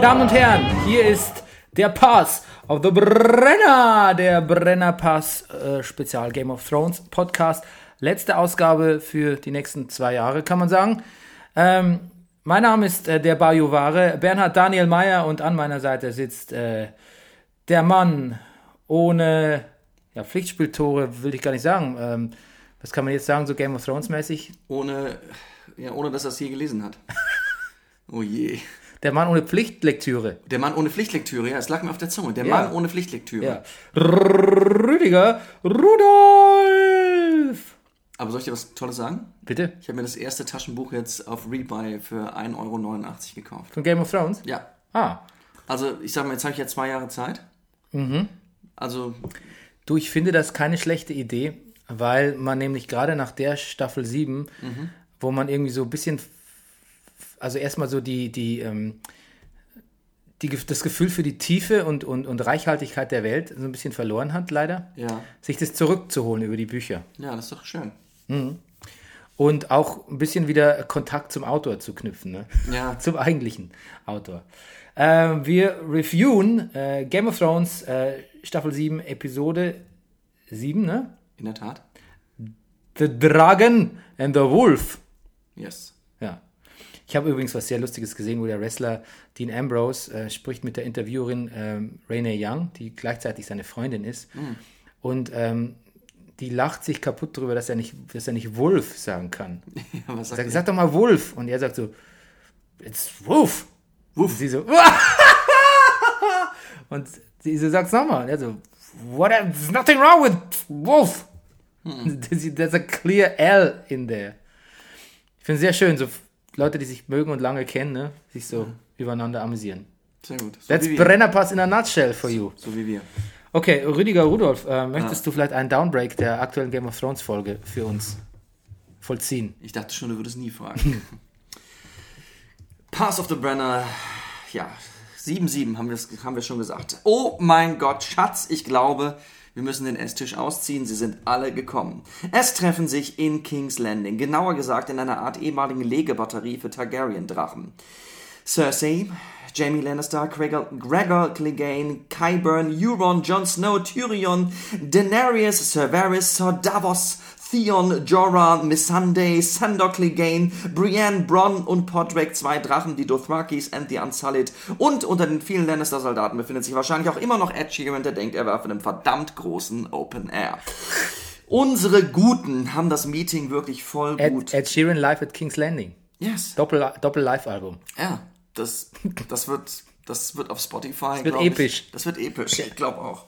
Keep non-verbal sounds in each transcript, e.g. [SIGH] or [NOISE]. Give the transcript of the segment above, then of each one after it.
Meine Damen und Herren, hier ist der Pass of the Brenner, der Brenner Pass äh, Spezial Game of Thrones Podcast. Letzte Ausgabe für die nächsten zwei Jahre, kann man sagen. Ähm, mein Name ist äh, der Bajuware, Bernhard Daniel Meyer und an meiner Seite sitzt äh, der Mann ohne ja, Pflichtspieltore, will ich gar nicht sagen. Ähm, was kann man jetzt sagen, so Game of Thrones mäßig? Ohne, ja, ohne dass er es je gelesen hat. [LAUGHS] Oh je. Der Mann ohne Pflichtlektüre. Der Mann ohne Pflichtlektüre, ja, es lag mir auf der Zunge. Der Ja. Mann ohne Pflichtlektüre. Ja. Rüdiger Rudolf. Aber soll ich dir was Tolles sagen? Bitte? Ich habe mir das erste Taschenbuch jetzt auf Rebuy für 1,89 Euro gekauft. Von Game of Thrones? Ja. Ah. Also, ich sag mal, jetzt habe ich ja zwei Jahre Zeit. Mhm. Also, Du, ich finde das keine schlechte Idee, weil man nämlich gerade nach der Staffel 7, wo man irgendwie so ein bisschen, also erstmal so die, die, ähm, die, das Gefühl für die Tiefe und, und, und Reichhaltigkeit der Welt so ein bisschen verloren hat, leider, ja. sich das zurückzuholen über die Bücher. Ja, das ist doch schön. Und auch ein bisschen wieder Kontakt zum Autor zu knüpfen, ne? Ja. [LAUGHS] zum eigentlichen Autor. Ähm, wir reviewen äh, Game of Thrones äh, Staffel 7, Episode 7, ne? In der Tat. The Dragon and the Wolf. Yes. Ich habe übrigens was sehr Lustiges gesehen, wo der Wrestler Dean Ambrose äh, spricht mit der Interviewerin ähm, Renee Young, die gleichzeitig seine Freundin ist. Und ähm, die lacht sich kaputt darüber, dass er nicht, dass er nicht Wolf sagen kann. [LAUGHS] Ja, was sagt Sag, sag doch mal Wolf. Und er sagt so, it's Wolf. Und sie so, [LAUGHS] und sie so, sag's nochmal. Und er so, what, there's nothing wrong with Wolf. There's there's a clear L in there. Ich finde es sehr schön, so Leute, die sich mögen und lange kennen, ne, sich so übereinander amüsieren. Sehr gut. So That's. Brennerpass in a nutshell for you. So wie wir. Okay, Rüdiger Rudolf, äh, möchtest du vielleicht einen Downbreak der aktuellen Game of Thrones Folge für uns vollziehen? Ich dachte schon, du würdest nie fragen. [LAUGHS] Pass of the Brenner, ja, 7-7 haben, haben wir schon gesagt. Oh mein Gott, Schatz, ich glaube, wir müssen den Esstisch ausziehen. Sie sind alle gekommen. Es treffen sich in King's Landing, genauer gesagt in einer Art ehemaligen Legebatterie für Targaryen-Drachen. Cersei, Jamie Lannister, Gregor, Gregor Clegane, Qyburn, Euron, Jon Snow, Tyrion, Daenerys, Ser Varys, Sir Davos, Theon, Jorah, Missandei, Sandor Clegane, Brienne, Bronn und Podrick, zwei Drachen, die Dothrakis and the Unsullied. Und unter den vielen Lannister-Soldaten befindet sich wahrscheinlich auch immer noch Ed Sheeran, der denkt, er wäre auf einem verdammt großen Open Air. Unsere Guten haben das Meeting wirklich voll gut. Ed, Ed Sheeran live at King's Landing. yes. Doppel, Doppel Live-Album. Ja, das, das wird, das wird auf Spotify. wird glaub ich- episch. Das wird episch, ich glaube auch.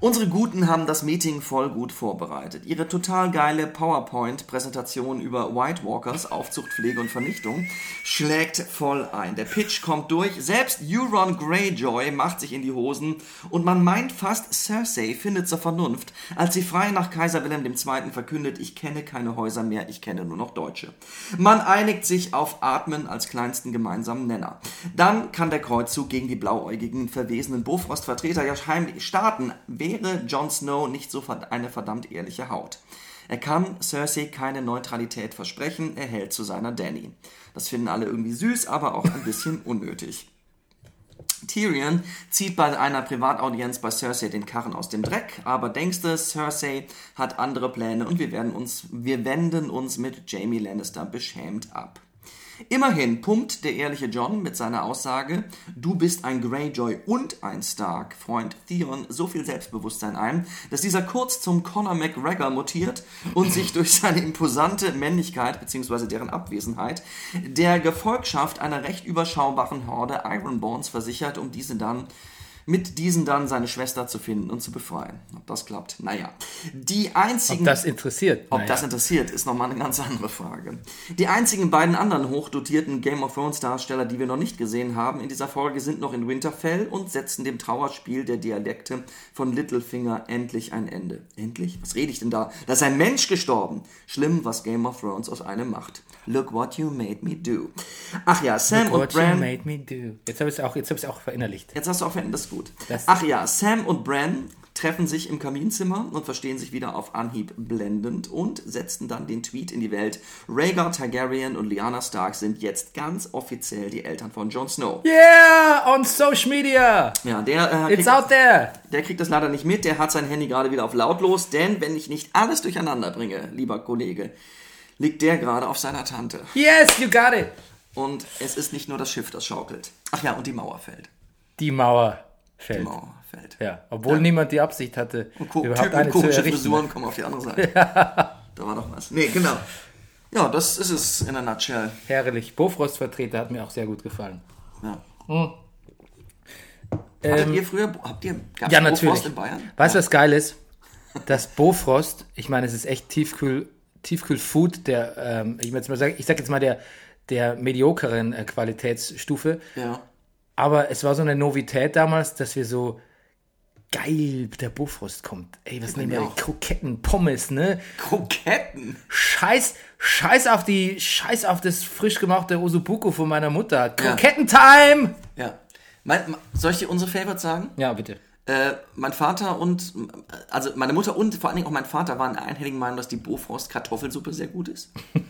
Unsere Guten haben das Meeting voll gut vorbereitet. Ihre total geile PowerPoint-Präsentation über White Walkers, Aufzucht, Pflege und Vernichtung schlägt voll ein. Der Pitch kommt durch. Selbst Euron Greyjoy macht sich in die Hosen und man meint fast, Cersei findet zur Vernunft, als sie frei nach Kaiser Wilhelm II. verkündet, ich kenne keine Häuser mehr, ich kenne nur noch Deutsche. Man einigt sich auf Atmen als kleinsten gemeinsamen Nenner. Dann kann der Kreuzzug gegen die blauäugigen, verwesenen Bofrost-Vertreter ja heimlich starten, wäre Jon Snow nicht so eine verdammt ehrliche Haut. Er kann Cersei keine Neutralität versprechen, er hält zu seiner Danny. Das finden alle irgendwie süß, aber auch ein bisschen [LAUGHS] unnötig. Tyrion zieht bei einer Privataudienz bei Cersei den Karren aus dem Dreck, aber denkste, Cersei hat andere Pläne und wir, werden uns, wir wenden uns mit Jamie Lannister beschämt ab. Immerhin pumpt der ehrliche John mit seiner Aussage, du bist ein Greyjoy und ein Stark, Freund Theon, so viel Selbstbewusstsein ein, dass dieser kurz zum Conor McGregor mutiert und sich [LAUGHS] durch seine imposante Männlichkeit bzw. deren Abwesenheit der Gefolgschaft einer recht überschaubaren Horde Ironborns versichert, um diese dann mit diesen dann seine Schwester zu finden und zu befreien. Ob das klappt? Naja. Die einzigen. Ob das interessiert? Ob Naja. das interessiert, ist nochmal eine ganz andere Frage. Die einzigen beiden anderen hochdotierten Game of Thrones Darsteller, die wir noch nicht gesehen haben in dieser Folge, sind noch in Winterfell und setzen dem Trauerspiel der Dialekte von Littlefinger endlich ein Ende. Endlich? Was rede ich denn da? Da ist ein Mensch gestorben. Schlimm, was Game of Thrones aus einem macht. Look what you made me do. Ach ja, Sam und What you Bran. made me do. Jetzt habe ich es auch, jetzt auch verinnerlicht. Jetzt hast du auch ist gut. Das- Ach ja, Sam und Bran treffen sich im Kaminzimmer und verstehen sich wieder auf Anhieb blendend und setzten dann den Tweet in die Welt. Rhaegar Targaryen und Lyanna Stark sind jetzt ganz offiziell die Eltern von Jon Snow. Yeah, on social media. Ja, der, äh, It's kriegt, out there. der kriegt das leider nicht mit. Der hat sein Handy gerade wieder auf lautlos, denn wenn ich nicht alles durcheinander bringe, lieber Kollege, liegt der gerade auf seiner Tante. Yes, you got it. Und es ist nicht nur das Schiff, das schaukelt. Ach ja, und die Mauer fällt. Die Mauer Die fällt. Mauer fällt. Ja, obwohl niemand die Absicht hatte, Ko überhaupt Typen eine komische. Frisuren kommen auf die andere Seite. [LAUGHS] Da war doch was. Nee, genau. Ja, das ist es in a nutshell. Herrlich. Bofrost-Vertreter hat mir auch sehr gut gefallen. Ja. Hattet ihr früher, habt ihr, Ja, Bofrost natürlich. in Bayern? Weißt du, was geil ist? Das Bofrost, ich meine, es ist echt Tiefkühl, Tiefkühl-Food, der, ähm, ich, jetzt mal sag, ich sag jetzt mal der, der mediokeren äh, Qualitätsstufe. Ja. Aber es war so eine Novität damals, dass wir so geil, der Bofrost kommt. Ey, was nehmen wir? auch. Kroketten, Pommes, ne? Kroketten. Scheiß, scheiß auf die, scheiß auf das frisch gemachte Osubuku von meiner Mutter. Krokettentime! Ja. Mein, ma- soll ich dir unsere Favorites sagen? Ja, bitte. Äh, mein Vater und, also meine Mutter und vor allen Dingen auch mein Vater waren der einhelligen Meinung, dass die Bofrost Kartoffelsuppe sehr gut ist. [LAUGHS]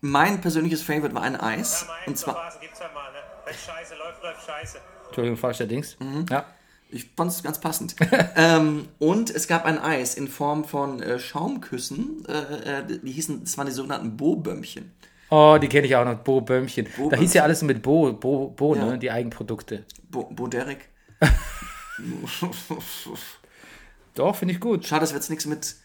mein persönliches Favorite war ein Eis. Und zwar, gibt's ja mal, ne? Wenn scheiße läuft, läuft scheiße. Entschuldigung, falscher Dings. Ja. ich fand es ganz passend. [LAUGHS] ähm, und es gab ein Eis in Form von äh, Schaumküssen. Äh, äh, die hießen, das waren die sogenannten Bo-Bömmchen. Oh, die kenne ich auch noch, Bo Bömmchen. Da hieß ja alles mit Bo, Bo, Bo Ja. ne? Die Eigenprodukte. Bo, Bo Derek. [LAUGHS] Doch, finde ich gut. Schade, das wird jetzt nichts mit.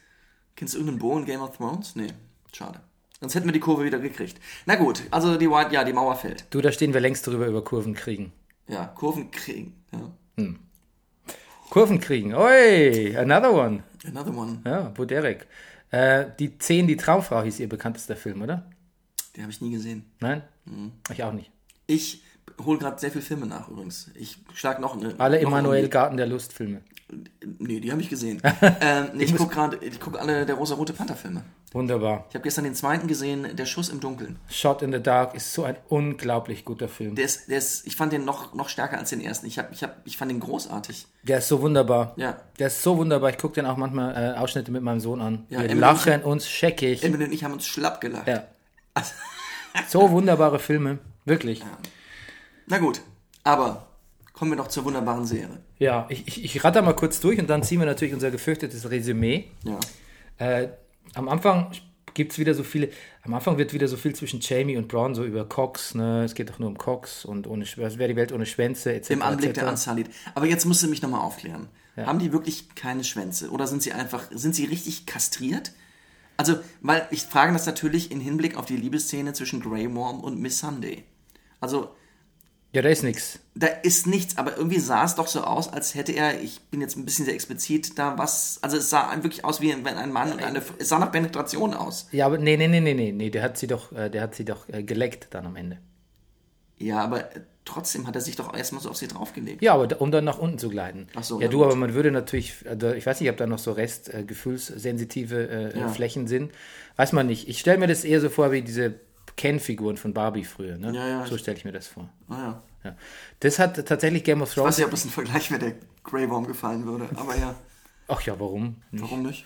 Kennst du irgendeinen Bo in Game of Thrones? Nee, schade. Sonst hätten wir die Kurve wieder gekriegt. Na gut, also die White, ja, die Mauer fällt. Du, da stehen wir längst drüber über Kurven kriegen. Ja, Kurven kriegen. Ja. Kurven kriegen. Oi, another one. Another one. Ja, Bo Derek. Äh, die Zehn, die Traumfrau hieß ihr bekanntester Film, oder? Den habe ich nie gesehen. Nein? Mhm. Ich auch nicht. Ich hole gerade sehr viele Filme nach übrigens. Ich schlag noch eine. Alle noch Emanuel Garten der Lust Filme. Nee, die habe ich gesehen. [LAUGHS] ähm, nee, ich gucke gerade, ich gucke alle der rosa-rote Panther-Filme. Wunderbar. Ich habe gestern den zweiten gesehen, Der Schuss im Dunkeln. Shot in the Dark ist so ein unglaublich guter Film. Der ist, der ist, ich fand den noch, noch stärker als den ersten. Ich, hab, ich, hab, ich fand den großartig. Der ist so wunderbar. Ja. Der ist so wunderbar. Ich gucke den auch manchmal äh, Ausschnitte mit meinem Sohn an. Ja, Wir Emily lachen uns scheckig. Emily und ich haben uns schlapp gelacht. Ja. [LAUGHS] So wunderbare Filme. Wirklich. Na gut, aber kommen wir noch zur wunderbaren Serie. Ja, ich, ich, ich ratter mal kurz durch und dann ziehen wir natürlich unser gefürchtetes Resümee. Ja. Äh, am Anfang gibt es wieder so viele, am Anfang wird wieder so viel zwischen Jamie und Braun so über Cox, ne? Es geht doch nur um Cox und ohne was wäre die Welt ohne Schwänze, etc. Im Anblick etc. der Unsullied. Aber jetzt musst du mich nochmal aufklären. Haben die wirklich keine Schwänze? Oder sind sie einfach, sind sie richtig kastriert? Also, weil ich frage das natürlich in Hinblick auf die Liebesszene zwischen Grey Worm und Miss Sunday. Also, Ja, da ist nichts. da ist nichts, aber irgendwie sah es doch so aus, als hätte er, ich bin jetzt ein bisschen sehr explizit, da was, also es sah wirklich aus wie wenn ein Mann und eine, es sah nach Penetration aus. Ja, aber nee, nee, nee, nee, nee, nee, der hat sie doch, äh, der hat sie doch äh, geleckt dann am Ende. Ja, aber trotzdem hat er sich doch erstmal so auf sie draufgelegt. Ja, aber um dann nach unten zu gleiten. Ach so, ja, du, gut. aber man würde natürlich, also ich weiß nicht, ob da noch so Rest äh, gefühlssensitive äh, Ja. Flächen sind. Weiß man nicht. Ich stelle mir das eher so vor wie diese Ken-Figuren von Barbie früher. Ne? Ja, ja, so ich- stelle ich mir das vor. Ah, ja. Ja. Das hat tatsächlich Game of Ich Thrones. weiß nicht, ob es ein Vergleich mit der Grey Worm gefallen würde, aber ja, Ach ja, warum? warum nicht?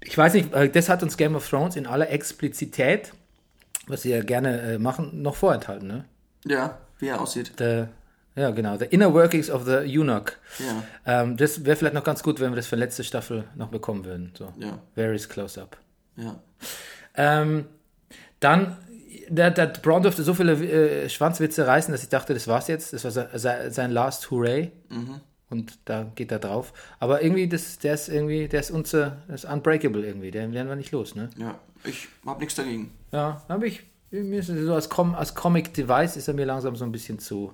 Ich weiß nicht, äh, das hat uns Game of Thrones in aller Explizität, was sie ja gerne äh, machen, noch vorenthalten. Ne? Ja, wie er aussieht. The, ja, genau. The Inner Workings of the Eunuch. Ja. Ähm, das wäre vielleicht noch ganz gut, wenn wir das für letzte Staffel noch bekommen würden. So. Ja. Varys Close-Up. Ja. Ähm, dann, der, der Braun durfte so viele äh, Schwanzwitze reißen, dass ich dachte, das war's jetzt. Das war se- se- sein Last Hooray. Und da geht er drauf. Aber irgendwie, das, der ist irgendwie, der ist unser, ist unbreakable irgendwie. Den werden wir nicht los, ne? Ja, ich hab nichts dagegen. Ja, habe ich. So als, Com als Comic-Device ist er mir langsam so ein bisschen zu,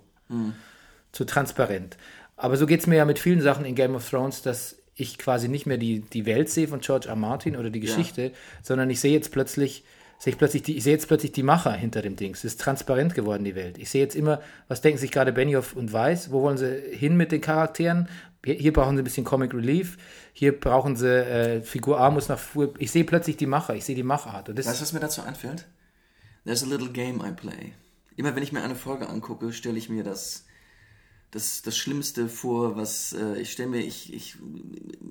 zu transparent. Aber so geht es mir ja mit vielen Sachen in Game of Thrones, dass ich quasi nicht mehr die, die Welt sehe von George R. Martin oder die Geschichte, sondern ich sehe jetzt plötzlich, sehe ich plötzlich die, ich sehe jetzt plötzlich die Macher hinter dem Dings. Es ist transparent geworden, die Welt. Ich sehe jetzt immer, was denken sich gerade Benioff und Weiss, wo wollen sie hin mit den Charakteren? Hier, hier brauchen sie ein bisschen Comic Relief, hier brauchen sie, äh, Figur A muss nach, vor- ich sehe plötzlich die Macher, ich sehe die Machart. Und das, Weißt du, was mir dazu einfällt? There's a little game I play. Immer wenn ich mir eine Folge angucke, stelle ich mir das, das, das Schlimmste vor, was äh, ich stelle mir, ich, ich,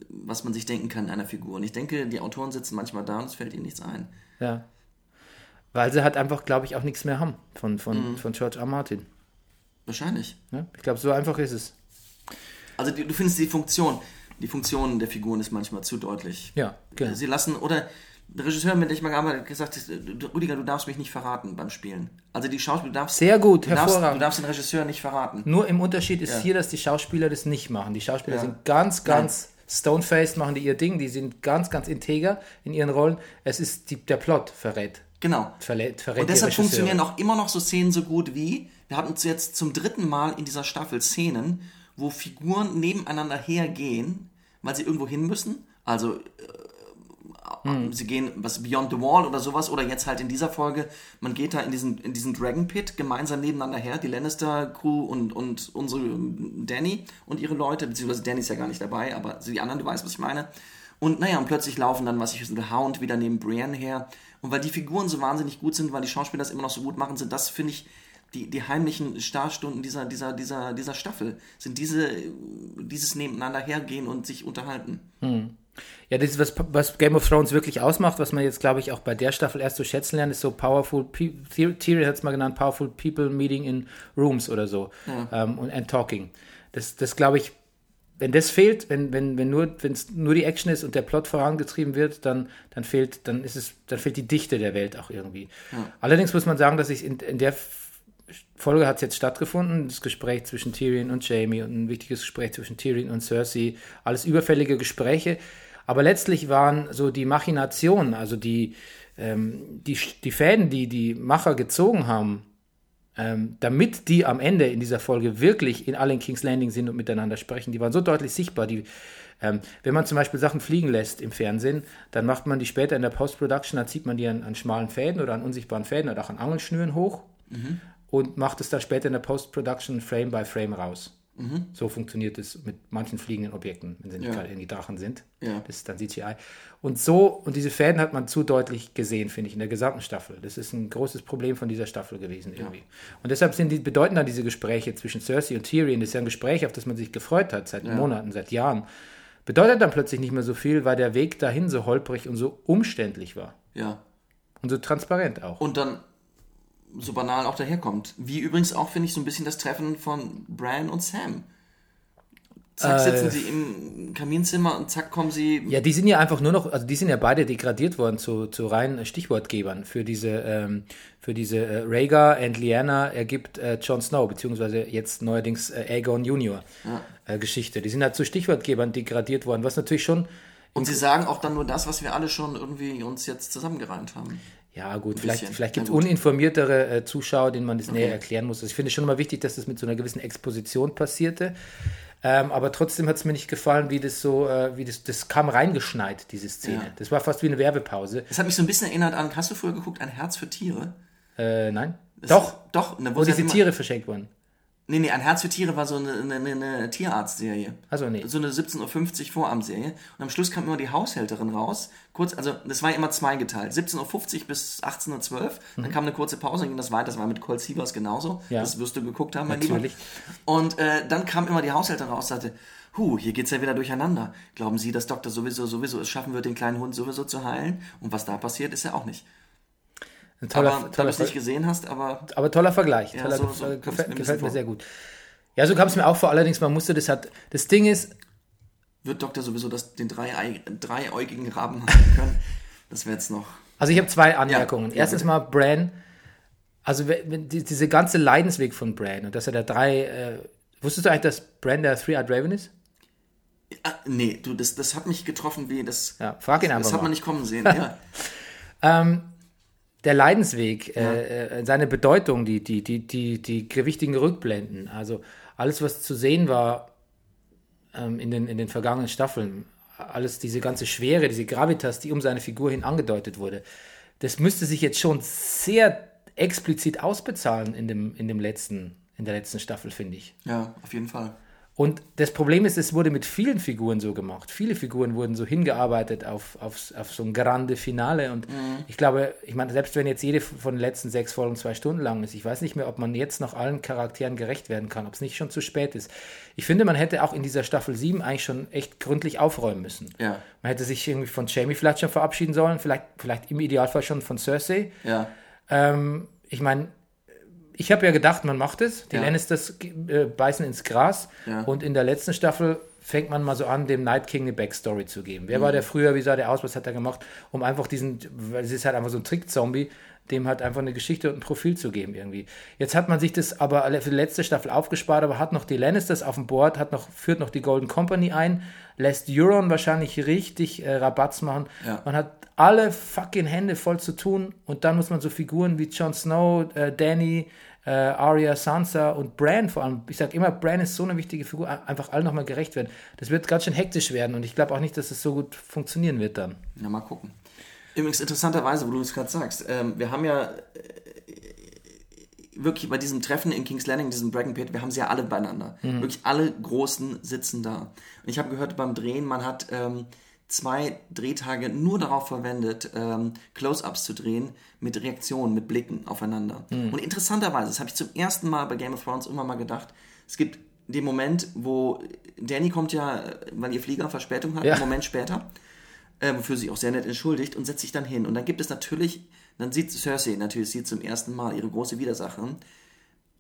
was man sich denken kann in einer Figur. Und ich denke, die Autoren sitzen manchmal da und es fällt ihnen nichts ein. Ja. Weil sie halt einfach, glaube ich, auch nichts mehr haben von, von, von George R. Martin. Wahrscheinlich. Ne? Ich glaube, so einfach ist es. Also die, du findest die Funktion, die Funktion der Figuren ist manchmal zu deutlich. Ja, genau. Sie lassen, oder der Regisseur, mit dem ich mal gearbeitet habe, hat gesagt, du- Rüdiger, du darfst mich nicht verraten beim Spielen. Also die Schauspieler, du darfst, Sehr gut, du darfst, du darfst den Regisseur nicht verraten. Nur im Unterschied ist Ja. hier, dass die Schauspieler das nicht machen. Die Schauspieler Ja. sind ganz, ganz stone-faced, machen die ihr Ding. Die sind ganz, ganz integer in ihren Rollen. Es ist die, der Plot verrät. Genau. Verrät, verrät Und deshalb funktionieren auch immer noch so Szenen so gut wie, wir hatten jetzt zum dritten Mal in dieser Staffel Szenen, wo Figuren nebeneinander hergehen, weil sie irgendwo hin müssen. Also Hm. sie gehen was Beyond the Wall oder sowas oder jetzt halt in dieser Folge, man geht da in diesen, in diesen Dragon Pit gemeinsam nebeneinander her, die Lannister Crew und, und unsere Danny und ihre Leute, beziehungsweise Danny ist ja gar nicht dabei, aber die anderen, du weißt, was ich meine. Und naja, und plötzlich laufen dann, was ich der Hound wieder neben Brienne her. Und weil die Figuren so wahnsinnig gut sind, weil die Schauspieler das immer noch so gut machen, sind das, finde ich, die, die heimlichen Starstunden dieser, dieser, dieser, dieser Staffel. Sind diese, dieses Nebeneinander hergehen und sich unterhalten. Ja, das ist was, was Game of Thrones wirklich ausmacht, was man jetzt, glaube ich, auch bei der Staffel erst so schätzen lernt, ist so powerful, pe Tyr- Tyrion hat es mal genannt, powerful people meeting in rooms oder so ähm, und and talking. Das, das glaube ich, wenn das fehlt, wenn, wenn, wenn nur, wenn es nur die Action ist und der Plot vorangetrieben wird, dann, dann fehlt, dann ist es, dann fehlt die Dichte der Welt auch irgendwie. Allerdings muss man sagen, dass ich in, in der Folge hat es jetzt stattgefunden, das Gespräch zwischen Tyrion und Jamie und ein wichtiges Gespräch zwischen Tyrion und Cersei, alles überfällige Gespräche. Aber letztlich waren so die Machinationen, also die, ähm, die, die Fäden, die die Macher gezogen haben, ähm, damit die am Ende in dieser Folge wirklich in allen King's Landing sind und miteinander sprechen, die waren so deutlich sichtbar. Die, ähm, wenn man zum Beispiel Sachen fliegen lässt im Fernsehen, dann macht man die später in der Post-Production, dann zieht man die an, an schmalen Fäden oder an unsichtbaren Fäden oder auch an Angelschnüren hoch und macht es dann später in der Post-Production Frame by Frame raus. So funktioniert es mit manchen fliegenden Objekten, wenn sie nicht Ja. gerade irgendwie Drachen sind. Ja. Das ist dann CGI. Und so, und diese Fäden hat man zu deutlich gesehen, finde ich, in der gesamten Staffel. Das ist ein großes Problem von dieser Staffel gewesen irgendwie. Und deshalb sind die, bedeuten dann diese Gespräche zwischen Cersei und Tyrion, das ist ja ein Gespräch, auf das man sich gefreut hat, seit Monaten, seit Jahren, bedeutet dann plötzlich nicht mehr so viel, weil der Weg dahin so holprig und so umständlich war. Ja. Und so transparent auch. Und dann so banal auch daherkommt. Wie übrigens auch, finde ich, so ein bisschen das Treffen von Bran und Sam. Zack, sitzen sie im Kaminzimmer und zack, kommen sie. Ja, die sind ja einfach nur noch, also die sind ja beide degradiert worden zu, zu reinen Stichwortgebern für diese, ähm, für diese äh, Rhaegar and Lyanna ergibt äh, Jon Snow, beziehungsweise jetzt neuerdings äh, Aegon Junior äh, Geschichte. Die sind halt zu Stichwortgebern degradiert worden, was natürlich schon, Und sie sagen auch dann nur das, was wir alle schon irgendwie uns jetzt zusammengereimt haben. Ja gut, vielleicht, bisschen. vielleicht gibt es uninformiertere äh, Zuschauer, denen man das näher Okay. erklären muss. Also ich finde es schon immer wichtig, dass das mit so einer gewissen Exposition passierte. Ähm, aber trotzdem hat es mir nicht gefallen, wie das so, äh, wie das, das kam reingeschneit, diese Szene. Ja. Das war fast wie eine Werbepause. Das hat mich so ein bisschen erinnert an, hast du früher geguckt, ein Herz für Tiere? Äh, nein? Das- Doch, Doch, ne, wo sie diese immer- Tiere verschenkt wurden. Nee, nee, ein Herz für Tiere war so eine, eine, eine, Tierarztserie. Also nee. So eine 17.50 Uhr Vorabendserie. Und am Schluss kam immer die Haushälterin raus. Kurz, also das war immer zweigeteilt. 17.50 Uhr bis 18.12 Uhr. Dann kam eine kurze Pause, dann ging das weiter. Das war mit Colt Sievers genauso. Mhm. Ja. Das wirst du geguckt haben, mein Natürlich. Lieber. Und äh, dann kam immer die Haushälterin raus und sagte, Huh, hier geht's ja wieder durcheinander. Glauben Sie, dass Doktor sowieso, sowieso es schaffen wird, den kleinen Hund sowieso zu heilen? Und was da passiert, ist ja auch nicht. Toller, aber, da du toller, es nicht gesehen hast, aber aber toller Vergleich. Ja, toller, so- so gefällt, gefällt mir sehr gut. Ja, so kam es mir auch vor. Allerdings, man musste das halt. Das Ding ist, wird Doktor sowieso das, den drei, dreiäugigen Raben haben können? Das wäre jetzt noch. also ich habe zwei Anmerkungen. Ja, Erstens mal Bran. Also die, diese ganze Leidensweg von Bran und dass er der drei. Äh, wusstest du eigentlich, dass Bran der Three-Eyed Raven ist? Ah, nee, du, das, das hat mich getroffen wie das. Ja, frag ihn das, einfach Das hat mal. man nicht kommen sehen. [LAUGHS] ja. Der Leidensweg, äh, äh, seine Bedeutung, die, die, die, die, die gewichtigen Rückblenden, also alles, was zu sehen war ähm, in, den, in den vergangenen Staffeln, alles diese ganze Schwere, diese Gravitas, die um seine Figur hin angedeutet wurde, das müsste sich jetzt schon sehr explizit ausbezahlen in dem, in dem letzten, in der letzten Staffel, finde ich. ja, auf jeden Fall. Und das Problem ist, es wurde mit vielen Figuren so gemacht. Viele Figuren wurden so hingearbeitet auf, auf, auf so ein grande Finale. Und ich glaube, ich meine, selbst wenn jetzt jede von den letzten sechs Folgen zwei Stunden lang ist, ich weiß nicht mehr, ob man jetzt noch allen Charakteren gerecht werden kann, ob es nicht schon zu spät ist. Ich finde, man hätte auch in dieser Staffel 7 eigentlich schon echt gründlich aufräumen müssen. Ja. Man hätte sich irgendwie von Jamie Fletcher verabschieden sollen, vielleicht, vielleicht im Idealfall schon von Cersei. Ja. Ähm, ich meine, ich habe ja gedacht, man macht es. Die Ja. Lannisters äh, beißen ins Gras. Ja. Und in der letzten Staffel fängt man mal so an, dem Night King eine Backstory zu geben. Wer Mhm. war der früher? Wie sah der aus? Was hat er gemacht? Um einfach diesen, weil es ist halt einfach so ein Trick-Zombie, dem halt einfach eine Geschichte und ein Profil zu geben irgendwie. Jetzt hat man sich das aber für die letzte Staffel aufgespart, aber hat noch die Lannisters auf dem Board, hat noch, führt noch die Golden Company ein, lässt Euron wahrscheinlich richtig äh, Rabatz machen. Ja. Man hat alle fucking Hände voll zu tun und dann muss man so Figuren wie Jon Snow, äh, Danny, äh, Arya, Sansa und Bran vor allem. Ich sag immer, Bran ist so eine wichtige Figur, ein- einfach allen nochmal gerecht werden. Das wird ganz schön hektisch werden und ich glaube auch nicht, dass es so gut funktionieren wird dann. Ja, mal gucken. Übrigens, interessanterweise, wo du es gerade sagst, ähm, wir haben ja äh, wirklich bei diesem Treffen in King's Landing, diesem Dragon Pit, wir haben sie ja alle beieinander. Wirklich alle Großen sitzen da. Und ich habe gehört beim Drehen, man hat ähm, zwei Drehtage nur darauf verwendet, ähm, Close-Ups zu drehen mit Reaktionen, mit Blicken aufeinander. Und interessanterweise, das habe ich zum ersten Mal bei Game of Thrones immer mal gedacht, es gibt den Moment, wo Danny kommt ja, weil ihr Flieger Verspätung hat, Ja. einen Moment später äh, wofür sie auch sehr nett entschuldigt und setzt sich dann hin. Und dann gibt es natürlich, dann sieht Cersei natürlich sie zum ersten Mal ihre große Widersacherin.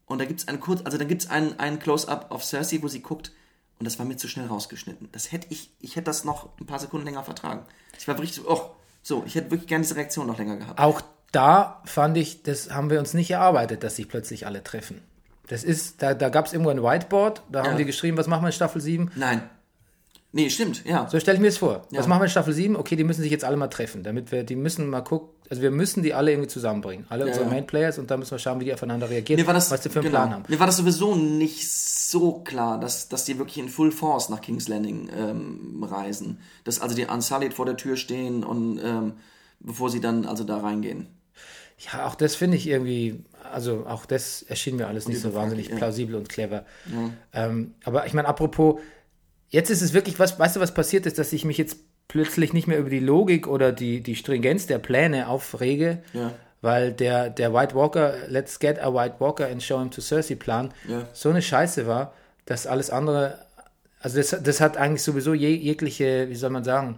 Und da gibt es einen kurz, also dann gibt es einen, einen Close-up auf Cersei, wo sie guckt. Und das war mir zu schnell rausgeschnitten. Das hätte ich, ich hätte das noch ein paar Sekunden länger vertragen. Ich war richtig, oh, so, ich hätte wirklich gerne diese Reaktion noch länger gehabt. Auch da fand ich, das haben wir uns nicht erarbeitet, dass sich plötzlich alle treffen. Das ist, da, da gab es irgendwo ein Whiteboard, da haben Ja. die geschrieben, was machen wir in Staffel 7? Nein. Nee, stimmt, ja. So stelle ich mir das vor. Ja. Was machen wir in Staffel 7? Okay, die müssen sich jetzt alle mal treffen, damit wir, die müssen mal gucken, also wir müssen die alle irgendwie zusammenbringen. Alle unsere ja. Main Players und dann müssen wir schauen, wie die aufeinander reagieren, war das, was die für einen genau. Plan haben. Mir war das sowieso nicht so klar, dass, dass die wirklich in Full Force nach King's Landing ähm, reisen. Dass also die Unsullied vor der Tür stehen und ähm, bevor sie dann also da reingehen. Ja, auch das finde ich irgendwie, also auch das erschien mir alles nicht so wahnsinnig ja. plausibel und clever. Ähm, aber ich meine, apropos, jetzt ist es wirklich, was, weißt du, was passiert ist, dass ich mich jetzt plötzlich nicht mehr über die Logik oder die, die Stringenz der Pläne aufrege, Ja. weil der, der White Walker, let's get a White Walker and show him to Cersei Plan, Ja. so eine Scheiße war, dass alles andere, also das, das hat eigentlich sowieso je, jegliche, wie soll man sagen,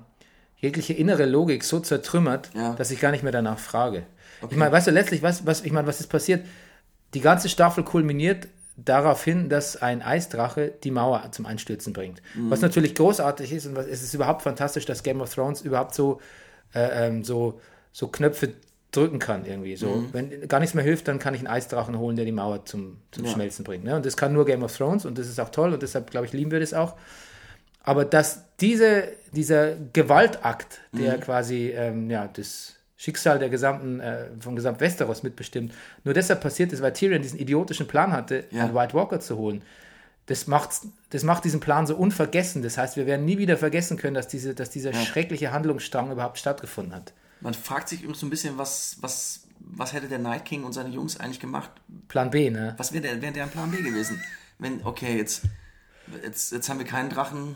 jegliche innere Logik so zertrümmert, Ja. dass ich gar nicht mehr danach frage. Ich meine, weißt du, letztlich, was, was, ich meine, was ist passiert? Die ganze Staffel kulminiert darauf hin, dass ein Eisdrache die Mauer zum Einstürzen bringt. Was natürlich großartig ist und was, es ist überhaupt fantastisch, dass Game of Thrones überhaupt so, äh, ähm, so, so Knöpfe drücken kann irgendwie. So, wenn gar nichts mehr hilft, dann kann ich einen Eisdrachen holen, der die Mauer zum, zum Ja. Schmelzen bringt. Ne? Und das kann nur Game of Thrones und das ist auch toll und deshalb, glaube ich, lieben wir das auch. Aber dass diese, dieser Gewaltakt, der quasi ähm, ja, das Schicksal der gesamten, äh, von gesamt Westeros mitbestimmt, nur deshalb passiert ist, weil Tyrion diesen idiotischen Plan hatte, Ja. einen White Walker zu holen. Das, macht's, das macht diesen Plan so unvergessen. Das heißt, wir werden nie wieder vergessen können, dass, diese, dass dieser schreckliche Handlungsstrang überhaupt stattgefunden hat. Man fragt sich übrigens so ein bisschen, was, was, was hätte der Night King und seine Jungs eigentlich gemacht? Plan B, ne? Was wäre der, wär deren Plan B gewesen? Wenn, okay, jetzt, jetzt, jetzt haben wir keinen Drachen,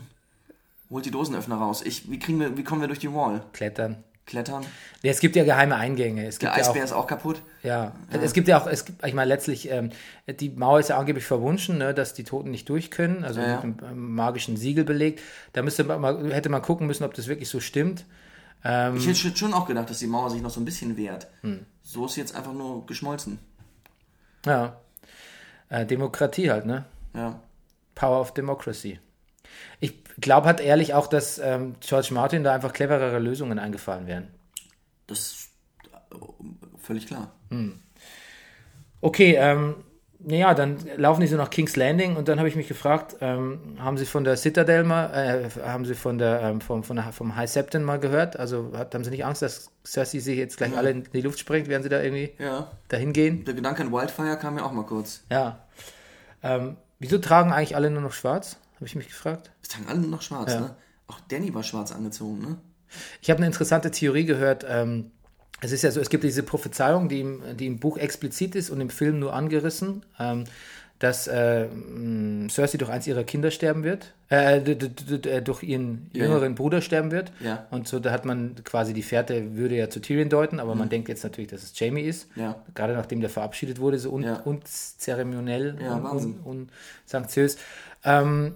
holt die Dosenöffner raus. Ich, wie, kriegen wir, wie kommen wir durch die Wall? Klettern. Klettern? Ja, es gibt ja geheime Eingänge. Es gibt Der ja auch, Eisbär ist auch kaputt. Ja, es gibt ja auch, es gibt, ich meine, letztlich, ähm, die Mauer ist ja angeblich verwunschen, ne, dass die Toten nicht durch können, also Ja, ja. mit einem ähm, magischen Siegel belegt. Da müsste man hätte man gucken müssen, ob das wirklich so stimmt. Ähm, Ich hätte schon auch gedacht, dass die Mauer sich noch so ein bisschen wehrt. Hm. So ist sie jetzt einfach nur geschmolzen. ja. Äh, Demokratie halt, ne? Ja. Power of Democracy. Ich glaube halt ehrlich auch, dass ähm, George Martin da einfach cleverere Lösungen eingefallen wären. Das ist äh, völlig klar. Okay, ähm, naja, dann laufen die so nach King's Landing und dann habe ich mich gefragt, ähm, haben Sie von der Citadel mal, äh, haben Sie von der, ähm, vom, von der, vom High Septon mal gehört? Also hat, haben Sie nicht Angst, dass Cersei sich jetzt gleich alle in die Luft sprengt, während Sie da irgendwie Ja. dahin gehen? Der Gedanke an Wildfire kam mir auch mal kurz. Ja. Ähm, wieso tragen eigentlich alle nur noch schwarz? Habe ich mich gefragt. Es tragen alle nur noch schwarz, Ja. ne? Auch Danny war schwarz angezogen, ne? Ich habe eine interessante Theorie gehört. Ähm, es ist ja so, es gibt diese Prophezeiung, die im, die im Buch explizit ist und im Film nur angerissen, ähm, dass äh, Cersei durch eins ihrer Kinder sterben wird, äh, äh, durch ihren Ja, jüngeren Bruder sterben wird. Ja. Und so, da hat man quasi die Fährte, würde ja zu Tyrion deuten, aber man denkt jetzt natürlich, dass es Jamie ist. Mhm. Ja. Gerade nachdem der verabschiedet wurde, so un unzeremoniell und Wahnsinn. un unsanktiös. Ähm,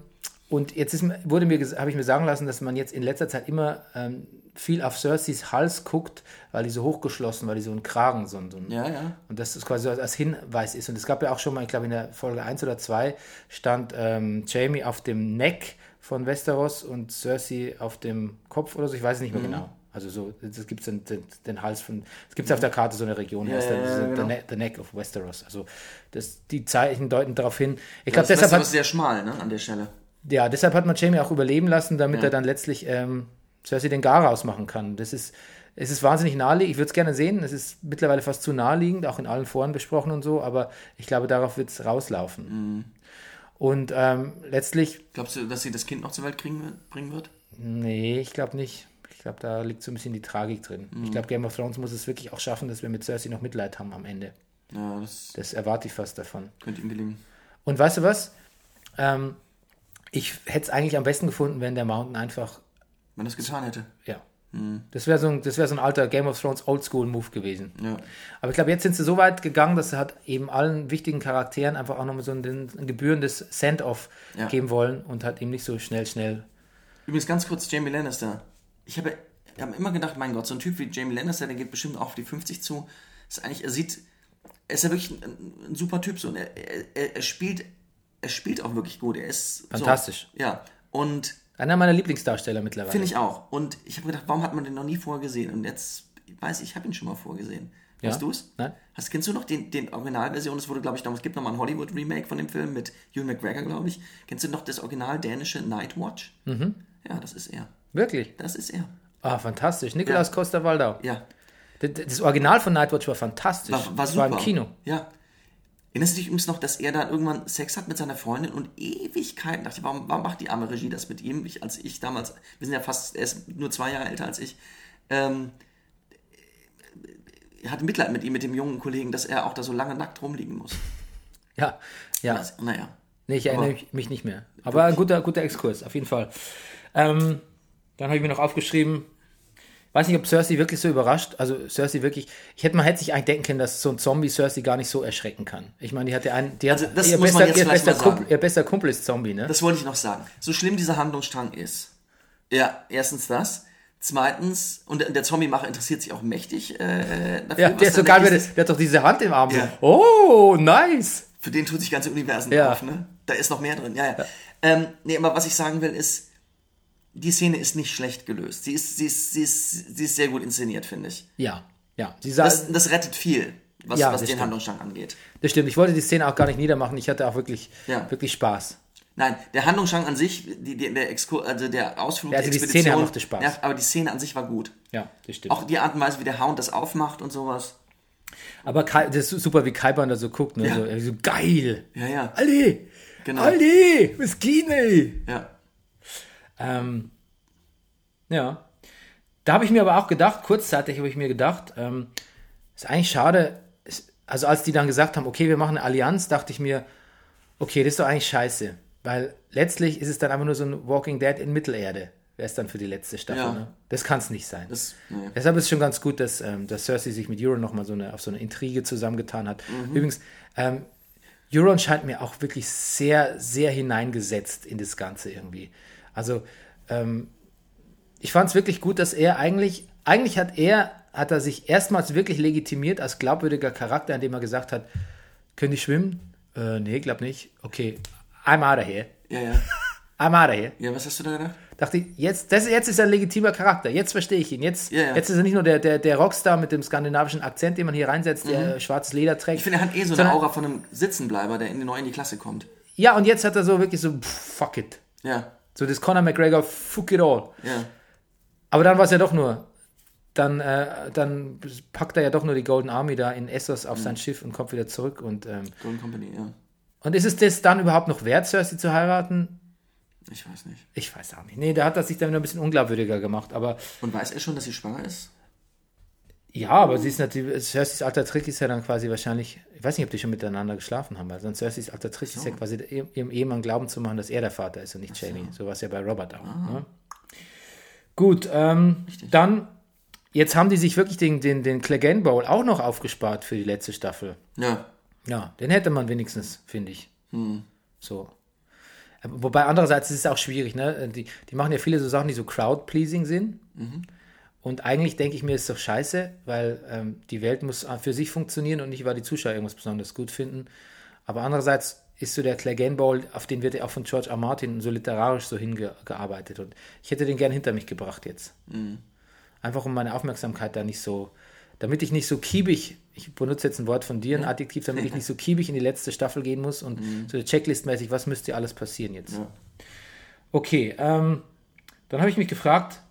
und jetzt ist, wurde mir, habe ich mir sagen lassen, dass man jetzt in letzter Zeit immer ähm, viel auf Cerseis Hals guckt, weil die so hochgeschlossen, weil die so einen Kragen, so, ein- so Ja, ja. und das ist quasi so als Hinweis ist. Und es gab ja auch schon mal, ich glaube in der Folge 1 oder 2 stand ähm, Jamie auf dem Neck von Westeros und Cersei auf dem Kopf oder so, ich weiß es nicht mehr Mhm. genau. Also so, es gibt den, den, den Hals von, es gibt auf der Karte so eine Region, heißt ja, dann, ja, diese- genau. the, ne the Neck of Westeros. Also das, die Zeichen deuten darauf hin. Ich glaube, Das deshalb hat, ist sehr schmal, ne, an der Stelle. Ja, deshalb hat man Jamie auch überleben lassen, damit Ja. er dann letztlich ähm, Cersei den Gar rausmachen kann. Das ist, es ist wahnsinnig naheliegend. Ich würde es gerne sehen. Es ist mittlerweile fast zu naheliegend, auch in allen Foren besprochen und so, aber ich glaube, darauf wird es rauslaufen. Mhm. Und ähm, letztlich, Glaubst du, dass sie das Kind noch zur Welt kriegen, bringen wird? nee, ich glaube nicht. Ich glaube, da liegt so ein bisschen die Tragik drin. Mhm. Ich glaube, Game of Thrones muss es wirklich auch schaffen, dass wir mit Cersei noch Mitleid haben am Ende. Ja, das Das erwarte ich fast davon. könnte ihm gelingen. Und weißt du was? Ähm, ich hätte es eigentlich am besten gefunden, wenn der Mountain einfach Wenn er es getan hätte. Ja. Das wäre so, ein- das wär so ein alter Game of Thrones Oldschool-Move gewesen. Ja. Aber ich glaube, jetzt sind sie so weit gegangen, dass sie hat eben allen wichtigen Charakteren einfach auch nochmal so ein, ein gebührendes Send-off Ja. geben wollen und hat ihm nicht so schnell, schnell. Übrigens ganz kurz Jamie Lannister. Ich habe ich habe immer gedacht, mein Gott, so ein Typ wie Jamie Lannister, der geht bestimmt auch auf die 50 zu. Ist eigentlich, er sieht, er ist ja wirklich ein, ein super Typ so. Und er, er, er spielt, er spielt auch wirklich gut. Er ist Fantastisch. So, ja. Und Einer meiner Lieblingsdarsteller mittlerweile. finde ich auch. Und ich habe gedacht, warum hat man den noch nie vorher gesehen? Und jetzt weiß ich, ich habe ihn schon mal vorgesehen. Ja? Weißt du es? Nein. Hast, kennst du noch den, den Originalversion? Es wurde, glaube ich, damals, es gibt nochmal ein Hollywood-Remake von dem Film mit Hugh McGregor, glaube ich. Kennst du noch das original dänische Nightwatch? Mhm. Ja, das ist er. Wirklich? Das ist er. Ah, fantastisch. Nikolaus Ja. Costa-Waldau. Ja. Das, das Original von Nightwatch war fantastisch. War, war das super. war im Kino. Ja. Erinnerst du dich übrigens noch, dass er da irgendwann Sex hat mit seiner Freundin und Ewigkeiten dachte, warum, warum macht die arme Regie das mit ihm? Ich, als ich damals, wir sind ja fast, er ist nur zwei Jahre älter als ich, ähm, er hatte Mitleid mit ihm, mit dem jungen Kollegen, dass er auch da so lange nackt rumliegen muss. Ja, ja. Also, naja. Nee, ich erinnere Aber- mich- mich nicht mehr. Aber ein guter, guter Exkurs, auf jeden Fall. Ähm, dann habe ich mir noch aufgeschrieben, weiß nicht, ob Cersei wirklich so überrascht, also Cersei wirklich, ich hätte, man hätte sich eigentlich denken können, dass so ein Zombie Cersei gar nicht so erschrecken kann. Ich meine, die hatte einen, die hat, Also, das ihr, muss bester, man jetzt ihr, bester mal sagen. Kumpel, ihr bester Kumpel ist Zombie, ne? Das wollte ich noch sagen. So schlimm dieser Handlungsstrang ist. Ja, erstens das. Zweitens, und der- Zombiemacher interessiert sich auch mächtig äh, dafür. ja, der ist da so geil, wirklich der, der hat doch diese Hand im Arm. Ja. Oh, nice. Für den tut sich ganze Universen Ja. auf, ne? Da ist noch mehr drin, ja, ja. Ähm, nee, aber was ich sagen will, ist, die Szene ist nicht schlecht gelöst. Sie ist, sie ist, sie ist, sie ist sehr gut inszeniert, finde ich. Ja, ja. Das, das rettet viel, was, Ja, was den stimmt. Handlungsstrang angeht. das stimmt. Ich wollte die Szene auch gar nicht niedermachen. Ich hatte auch wirklich, Ja. wirklich Spaß. Nein, der Handlungsstrang an sich, die, die, der, Exkur also der Ausflug, Ja, also die die Expedition, Szene machte Spaß. Ja, aber die Szene an sich war gut. Ja, das stimmt. Auch die Art und Weise, wie der Hound das aufmacht und sowas. Aber Kai, das ist super, wie Kaiban da so guckt, ne? Ja. So, so geil. Ja, ja. Alle! Genau. Alle! Was geht, ey? Ja. Ähm, ja. Da habe ich mir aber auch gedacht, kurzzeitig habe ich mir gedacht, ähm, ist eigentlich schade, ist, also als die dann gesagt haben, okay, wir machen eine Allianz, dachte ich mir, okay, das ist doch eigentlich scheiße. Weil letztlich ist es dann einfach nur so ein Walking Dead in Mittelerde. Wäre es dann für die letzte Staffel. Ja. Ne? Das kann es nicht sein. Das, nee. Deshalb ist es schon ganz gut, dass, ähm, dass Cersei sich mit Euron nochmal so eine, auf so eine Intrige zusammengetan hat. Übrigens, ähm, Euron scheint mir auch wirklich sehr, sehr hineingesetzt in das Ganze irgendwie. Also, ähm, ich fand es wirklich gut, dass er eigentlich, eigentlich hat er, hat er sich erstmals wirklich legitimiert als glaubwürdiger Charakter, indem er gesagt hat, können die schwimmen? Äh, nee, glaub nicht. Okay, I'm out of here. Ja, ja. [LAUGHS] I'm out of here. Ja, was hast du da gedacht? Dachte ich, jetzt, das, jetzt ist er ein legitimer Charakter. Jetzt verstehe ich ihn. Jetzt, Ja, ja. jetzt ist er nicht nur der, der, der Rockstar mit dem skandinavischen Akzent, den man hier reinsetzt, der äh, schwarzes Leder trägt. Mhm. Ich finde, er hat eh so eine Aura von einem Sitzenbleiber, der in die neu in die Klasse kommt. Ja, und jetzt hat er so wirklich so, pff, fuck it. Ja, So das Conor McGregor, fuck it all. ja. Aber dann war es ja doch nur. Dann, äh, dann packt er ja doch nur die Golden Army da in Essos Mhm. auf sein Schiff und kommt wieder zurück. Und, ähm, Golden Company, ja. und ist es das dann überhaupt noch wert, Cersei zu heiraten? Ich weiß nicht. Ich weiß auch nicht. Nee, da hat er sich dann wieder ein bisschen unglaubwürdiger gemacht. Aber Und weiß er schon, dass sie schwanger ist? Ja, aber sie ist natürlich, Cerseys alter Trick ist ja dann quasi wahrscheinlich, ich weiß nicht, ob die schon miteinander geschlafen haben, weil sonst Cerseys alter Trick ist ja quasi ihrem Ehemann glauben zu machen, dass er der Vater ist und nicht Jamie. So war es ja bei Robert auch. Ne? Gut, ähm, dann, jetzt haben die sich wirklich den, den, den Clegane Bowl auch noch aufgespart für die letzte Staffel. Ja. Ja, den hätte man wenigstens, finde ich. So. Wobei andererseits ist es auch schwierig, ne? Die, die machen ja viele so Sachen, die so crowd-pleasing sind. Und eigentlich denke ich mir, ist doch scheiße, weil ähm, die Welt muss für sich funktionieren und nicht, weil die Zuschauer irgendwas besonders gut finden. Aber andererseits ist so der Clegane Bowl, auf den wird ja auch von George R. Martin so literarisch so hingearbeitet. Und ich hätte den gern hinter mich gebracht jetzt. Einfach um meine Aufmerksamkeit da nicht so, damit ich nicht so kiebig, ich benutze jetzt ein Wort von dir, ein Adjektiv, damit ich [LAUGHS] nicht so kiebig in die letzte Staffel gehen muss und so checklistmäßig, was müsste alles passieren jetzt. Okay, ähm, dann habe ich mich gefragt,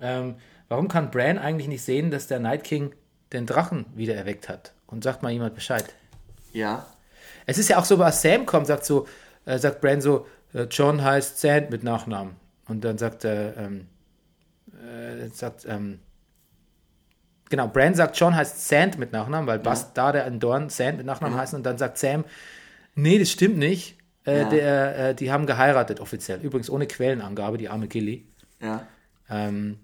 ähm, warum kann Bran eigentlich nicht sehen, dass der Night King den Drachen wieder erweckt hat? Und sagt mal jemand Bescheid. Ja. Es ist ja auch so, was Sam kommt, sagt so, äh, sagt Bran so, äh, John heißt Sand mit Nachnamen. Und dann sagt er, ähm, äh, sagt, ähm, genau, Bran sagt, John heißt Sand mit Nachnamen, weil Bastarde und Dorn Sand mit Nachnamen heißen. Und dann sagt Sam, nee, das stimmt nicht. Äh, Ja. der, äh, die haben geheiratet offiziell. Übrigens ohne Quellenangabe, die arme Gilly. Ja. Ähm,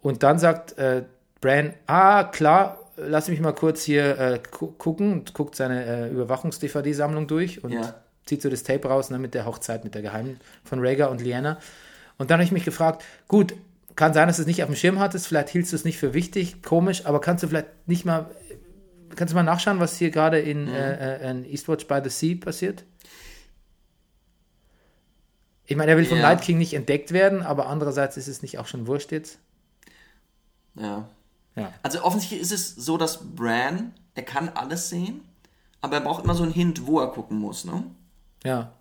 und dann sagt äh, Bran, ah, klar, lass mich mal kurz hier äh, gu gucken und guckt seine äh, Überwachungs-DVD-Sammlung durch und Ja. zieht so das Tape raus ne, mit der Hochzeit, mit der Geheimen von Rhaegar und Lyanna. Und dann habe ich mich gefragt, gut, kann sein, dass du es nicht auf dem Schirm hattest, vielleicht hieltst du es nicht für wichtig, komisch, aber kannst du vielleicht nicht mal, kannst du mal nachschauen, was hier gerade in, äh, äh, in Eastwatch by the Sea passiert? Ich meine, er will vom Ja. Night King nicht entdeckt werden, aber andererseits ist es nicht auch schon wurscht jetzt. Ja. Ja. Also offensichtlich ist es so, dass Bran, er kann alles sehen, aber er braucht immer so einen Hint, wo er gucken muss, ne? Ja.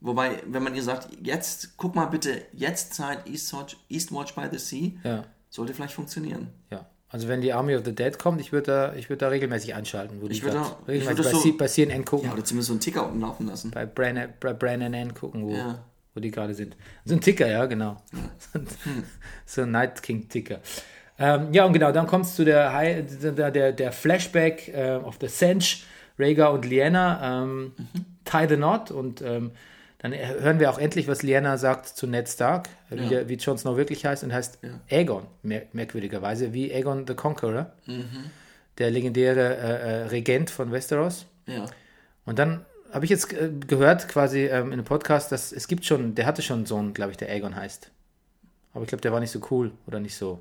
Wobei, wenn man ihr sagt, jetzt, guck mal bitte, jetzt Zeit Eastwatch, Eastwatch by the Sea, Ja, sollte vielleicht funktionieren. ja. Also wenn die Army of the Dead kommt, ich würde da, ich würd da regelmäßig einschalten. Würde Ich würd grad da- ich regelmäßig würd das bei, so- bei CNN gucken, Ja, oder zumindest so einen Ticker unten laufen lassen. bei Bran, bei Bran N gucken, wo, Ja. wo die gerade sind. So ein Ticker, ja, genau. [LAUGHS] so ein Night King Ticker. Ähm, ja, und genau, dann kommst zu der, High, der, der, der Flashback äh, of the Sench, Rhaegar und Lyanna, ähm, Tie the Knot und ähm, dann hören wir auch endlich, was Lyanna sagt zu Ned Stark, wie, Ja. der, wie Jon Snow wirklich heißt und heißt Aegon, mer merkwürdigerweise, wie Aegon the Conqueror, der legendäre äh, äh, Regent von Westeros. Ja. Und dann habe ich jetzt äh, gehört, quasi ähm, in einem Podcast, dass es gibt schon, der hatte schon einen Sohn, glaube ich, der Aegon heißt. Aber ich glaube, der war nicht so cool oder nicht so,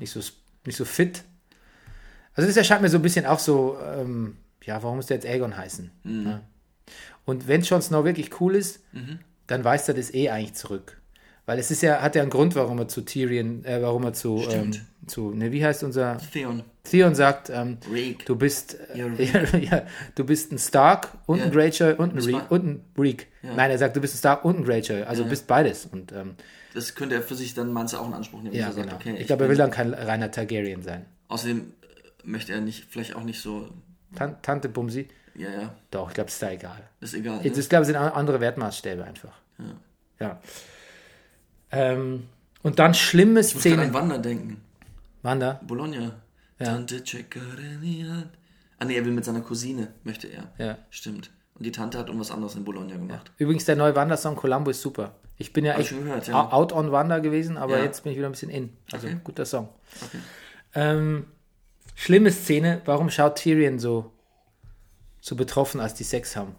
nicht so, nicht so fit. Also das erscheint mir so ein bisschen auch so, ähm, ja, warum muss der jetzt Aegon heißen? Ja. Und wenn Jon Snow wirklich cool ist, dann weist er das eh eigentlich zurück. Weil es ist ja, hat ja einen Grund, warum er zu Tyrion, äh, warum er zu, ähm, zu, ne, wie heißt unser, Theon. Theon sagt, ähm, du bist, Ja, [LAUGHS] äh, ja, du bist ein Stark und ein Ja. Greyjoy und ein Reek. Und ein Reek. Nein, er sagt, du bist ein Stark und ein Greyjoy. Also Ja. bist beides. Und ähm, Das könnte er für sich dann meinst du auch in Anspruch nehmen. ja, er genau. sagt, okay, ich glaube, er will dann kein reiner Targaryen sein. Außerdem äh, möchte er nicht, vielleicht auch nicht so, Tan Tante Bumsi? ja, ja, Doch, ich glaube, ist da egal. ist egal. Ich Ne? glaube, es sind an- andere Wertmaßstäbe einfach. Ja. Ähm, und dann schlimme Ich muss gerade an Szenen. Wander denken. Wanda? Bologna. Tante Ceccarenia. Ah nee, er will mit seiner Cousine, möchte er. Ja. Stimmt. Und die Tante hat irgendwas anderes in Bologna gemacht. Übrigens, der neue Wanda-Song Columbo ist super. Ich bin ja Hab ich echt gehört, ja. out- on Wanda gewesen, aber Ja. jetzt bin ich wieder ein bisschen in. Also Okay. guter Song. Okay. Ähm, schlimme Szene, warum schaut Tyrion so, so betroffen, als die Sex haben?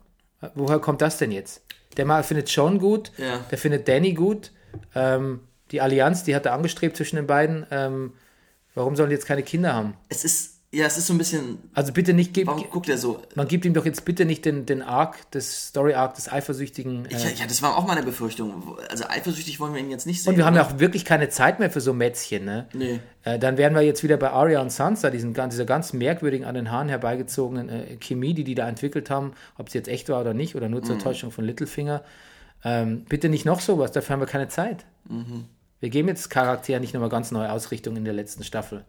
Woher kommt das denn jetzt? Der mal findet John gut, Ja. der findet Danny gut. Ähm, die Allianz, die hat er angestrebt zwischen den beiden. Ähm, warum sollen die jetzt keine Kinder haben? Es ist, ja, es ist so ein bisschen, Also bitte nicht, gib, warum guckt er so? man gibt ihm doch jetzt bitte nicht den, den Arc, das Story-Arc des eifersüchtigen. Äh, Ja, ja, das war auch meine Befürchtung. Also eifersüchtig wollen wir ihn jetzt nicht sehen. und wir haben ja auch wirklich keine Zeit mehr für so Mätzchen, ne? Nee. Äh, dann wären wir jetzt wieder bei Arya und Sansa, diesen, dieser ganz merkwürdigen, an den Haaren herbeigezogenen äh, Chemie, die die da entwickelt haben, ob sie jetzt echt war oder nicht, oder nur zur Mhm. Täuschung von Littlefinger. Ähm, bitte nicht noch sowas, dafür haben wir keine Zeit. Mhm. Wir geben jetzt Charakter nicht nochmal ganz neue Ausrichtung in der letzten Staffel.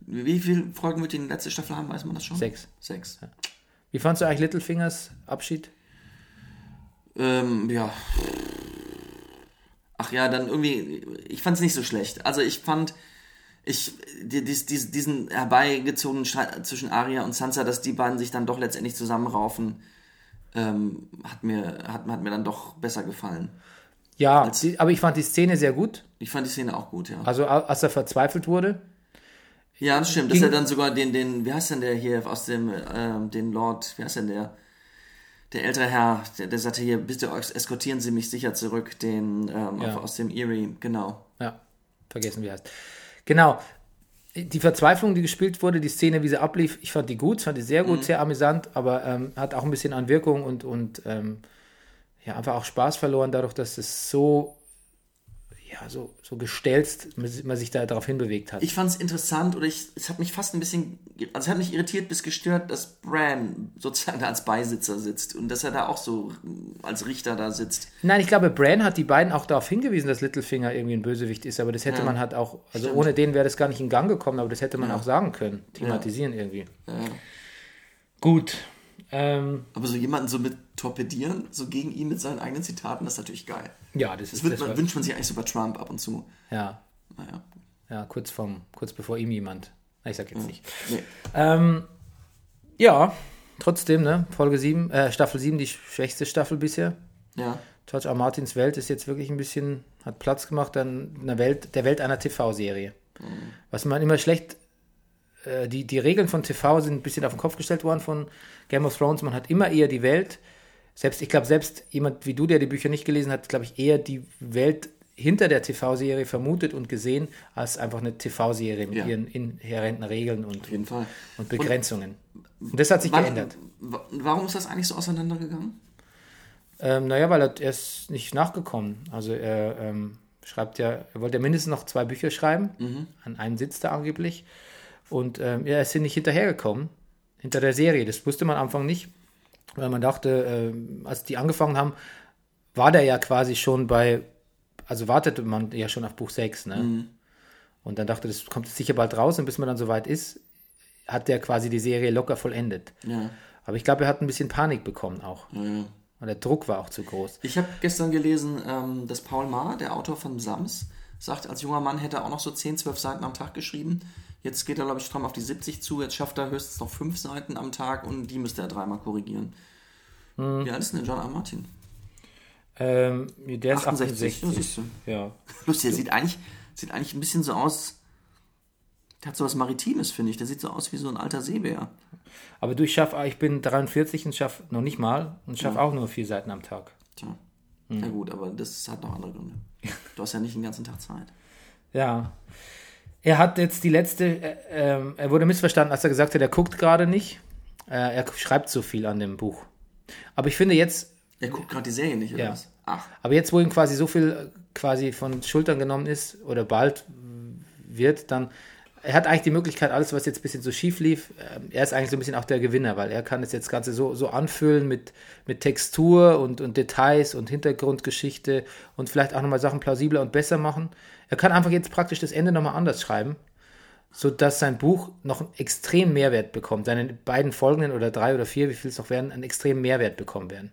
Wie viele Folgen wird die letzte Staffel haben, weiß man das schon? Sechs. Sechs. Wie fandst du eigentlich Littlefingers Abschied? Ähm, ja. Ach ja, dann irgendwie, ich fand es nicht so schlecht. Also ich fand, Ich, die, dies, dies, diesen herbeigezogenen Streit zwischen Arya und Sansa, dass die beiden sich dann doch letztendlich zusammenraufen, ähm, hat, mir, hat, hat mir dann doch besser gefallen. Ja, die, aber ich fand die Szene sehr gut. Ich fand die Szene auch gut, ja. Also als er verzweifelt wurde. Ja, das stimmt. Dass er dann sogar den, den, wie heißt denn der hier aus dem, ähm, den Lord, wie heißt denn der? Der ältere Herr, der, der sagte hier, bitte eskortieren Sie mich sicher zurück, den ähm, Ja. aus dem Erie, genau. Ja, vergessen wie er heißt. Genau. Die Verzweiflung, die gespielt wurde, die Szene, wie sie ablief, ich fand die gut, fand die sehr gut, sehr amüsant, aber ähm, hat auch ein bisschen an Wirkung und, und ähm, ja, einfach auch Spaß verloren, dadurch, dass es so, ja, so, so gestelzt man sich da darauf hinbewegt hat. Ich fand es interessant oder ich, es hat mich fast ein bisschen, also es hat mich irritiert bis gestört, dass Bran sozusagen da als Beisitzer sitzt und dass er da auch so als Richter da sitzt. Nein, ich glaube, Bran hat die beiden auch darauf hingewiesen, dass Littlefinger irgendwie ein Bösewicht ist, aber das hätte Ja. man halt auch, also Stimmt. ohne den wäre das gar nicht in Gang gekommen, aber das hätte man auch sagen können, thematisieren irgendwie. Ja. Gut. Ähm, Aber so jemanden so mit torpedieren, so gegen ihn mit seinen eigenen Zitaten, das ist natürlich geil. ja, das Das ist wird, das man, wünscht man sich eigentlich so bei Trump ab und zu. ja, Naja. ja, kurz vom, kurz bevor ihm jemand. Ich sag jetzt nicht. Nee. Ähm, ja, trotzdem, ne? Folge 7, äh, Staffel 7, die schwächste Staffel bisher. Ja. George R. Martins Welt ist jetzt wirklich ein bisschen, hat Platz gemacht an einer Welt, der Welt einer TV-Serie. Was man immer schlecht, äh, die, die Regeln von TV sind ein bisschen auf den Kopf gestellt worden von Game of Thrones. Man hat immer eher die Welt, selbst, ich glaube, selbst jemand wie du, der die Bücher nicht gelesen hat, glaube ich, eher die Welt hinter der TV-Serie vermutet und gesehen, als einfach eine TV-Serie mit Ja. ihren inhärenten Regeln und, und Begrenzungen. Und das hat sich Wann- geändert. wa- Warum ist das eigentlich so auseinandergegangen? Ähm, naja, weil er, er ist nicht nachgekommen. Also er ähm, schreibt ja, er wollte ja mindestens noch zwei Bücher schreiben. Mhm. An einem sitzt er angeblich. Und ähm, er ist hier nicht hinterhergekommen. Hinter der Serie. Das wusste man am Anfang nicht. Weil man dachte, ähm, als die angefangen haben, war der ja quasi schon bei, also wartete man ja schon auf Buch 6, ne? Mhm. Und dann dachte, das kommt sicher bald raus und bis man dann soweit ist, hat der quasi die Serie locker vollendet. Ja. Aber ich glaube, er hat ein bisschen Panik bekommen auch. ja, ja. Und der Druck war auch zu groß. Ich habe gestern gelesen, ähm, dass Paul Maar, der Autor von Sams, sagt, als junger Mann hätte er auch noch so 10, 12 Seiten am Tag geschrieben. Jetzt geht er, glaube ich, stramm auf die 70 zu. Jetzt schafft er höchstens noch 5 Seiten am Tag und die müsste er dreimal korrigieren. Hm. Wie alt ist denn der John R. Martin? Ähm, der ist 68, 68. ja, siehst du. Ja. Lustig, der sieht eigentlich, sieht eigentlich ein bisschen so aus. Der hat so was Maritimes, finde ich. Der sieht so aus wie so ein alter Seebär. Aber du, ich schaff, ich bin 43 und schaffe noch nicht mal und schaffe auch nur vier Seiten am Tag. Tja. Hm. Ja gut, aber das hat noch andere Gründe. Du hast ja nicht den ganzen Tag Zeit. Ja. Er hat jetzt die letzte, äh, ähm, er wurde missverstanden, als er gesagt hat, er guckt gerade nicht. Äh, er schreibt so viel an dem Buch. Aber ich finde jetzt, Er guckt gerade die Serie nicht, oder Ja. was? Ach, aber jetzt, wo ihm quasi so viel äh, quasi von Schultern genommen ist oder bald wird, dann, er hat eigentlich die Möglichkeit, alles, was jetzt ein bisschen so schief lief, ähm, er ist eigentlich so ein bisschen auch der Gewinner, weil er kann das jetzt Ganze so, so anfüllen mit, mit Textur und, und Details und Hintergrundgeschichte und vielleicht auch nochmal Sachen plausibler und besser machen. Er kann einfach jetzt praktisch das Ende nochmal anders schreiben, sodass sein Buch noch einen extremen Mehrwert bekommt. Seine beiden folgenden oder drei oder vier, wie viel es noch werden, einen extremen Mehrwert bekommen werden.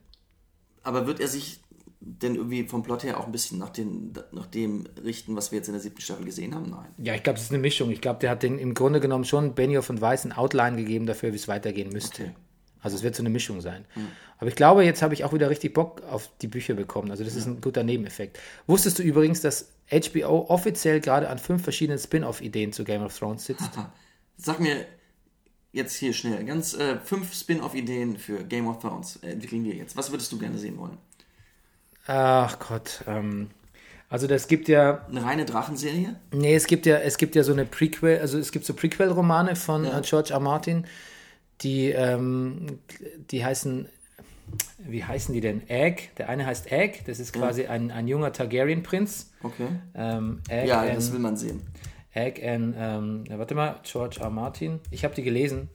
aber wird er sich denn irgendwie vom Plot her auch ein bisschen nach, den, nach dem richten, was wir jetzt in der siebten Staffel gesehen haben? Nein. Ja, ich glaube, es ist eine Mischung. Ich glaube, der hat den im Grunde genommen schon Benioff und Weiss ein Outline gegeben dafür, wie es weitergehen müsste. Okay. Also es wird so eine Mischung sein. Aber ich glaube, jetzt habe ich auch wieder richtig Bock auf die Bücher bekommen. Also das ist ein guter Nebeneffekt. Wusstest du übrigens, dass HBO offiziell gerade an fünf verschiedenen Spin-off-Ideen zu Game of Thrones sitzt? Sag mir jetzt hier schnell, ganz äh, fünf Spin-off-Ideen für Game of Thrones äh, entwickeln wir jetzt. Was würdest du gerne sehen wollen? Ach Gott. Ähm, also das gibt ja, Eine reine Drachenserie? nee, es gibt ja, es gibt ja so eine Prequel, also es gibt so Prequel-Romane von Ja. George R. Martin, die, ähm, die heißen, wie heißen die denn? Egg. Der eine heißt Egg, das ist quasi ein, ein junger Targaryen-Prinz. Okay. Ähm, Egg Ja, and, das will man sehen. Egg and, ähm, ja, warte mal, George R. Martin. Ich habe die gelesen.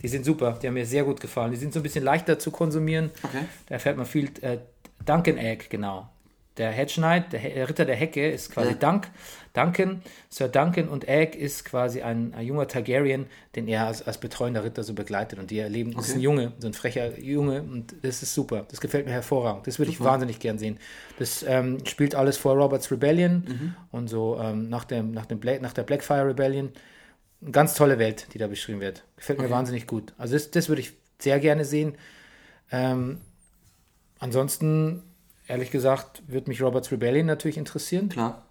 Die sind super, die haben mir sehr gut gefallen. Die sind so ein bisschen leichter zu konsumieren. Okay. Da erfährt man viel. Äh, Duncan Egg, genau. der Hedge Knight, der He- Ritter der Hecke, ist quasi Ja. Dunk, Duncan. Sir Duncan und Egg ist quasi ein, ein junger Targaryen, den er als, als betreuender Ritter so begleitet. Und die erleben, das ist ein Okay. Junge, so ein frecher Junge. Und das ist super. Das gefällt mir hervorragend. Das würde ich wahnsinnig gern sehen. Das ähm, spielt alles vor Roberts Rebellion Mhm. und so ähm, nach, dem, nach, dem Black, nach der Blackfire Rebellion. Eine ganz tolle Welt, die da beschrieben wird. Gefällt mir wahnsinnig gut. Also das, das würde ich sehr gerne sehen. Ähm, ansonsten, ehrlich gesagt, würde mich Roberts Rebellion natürlich interessieren. Klar.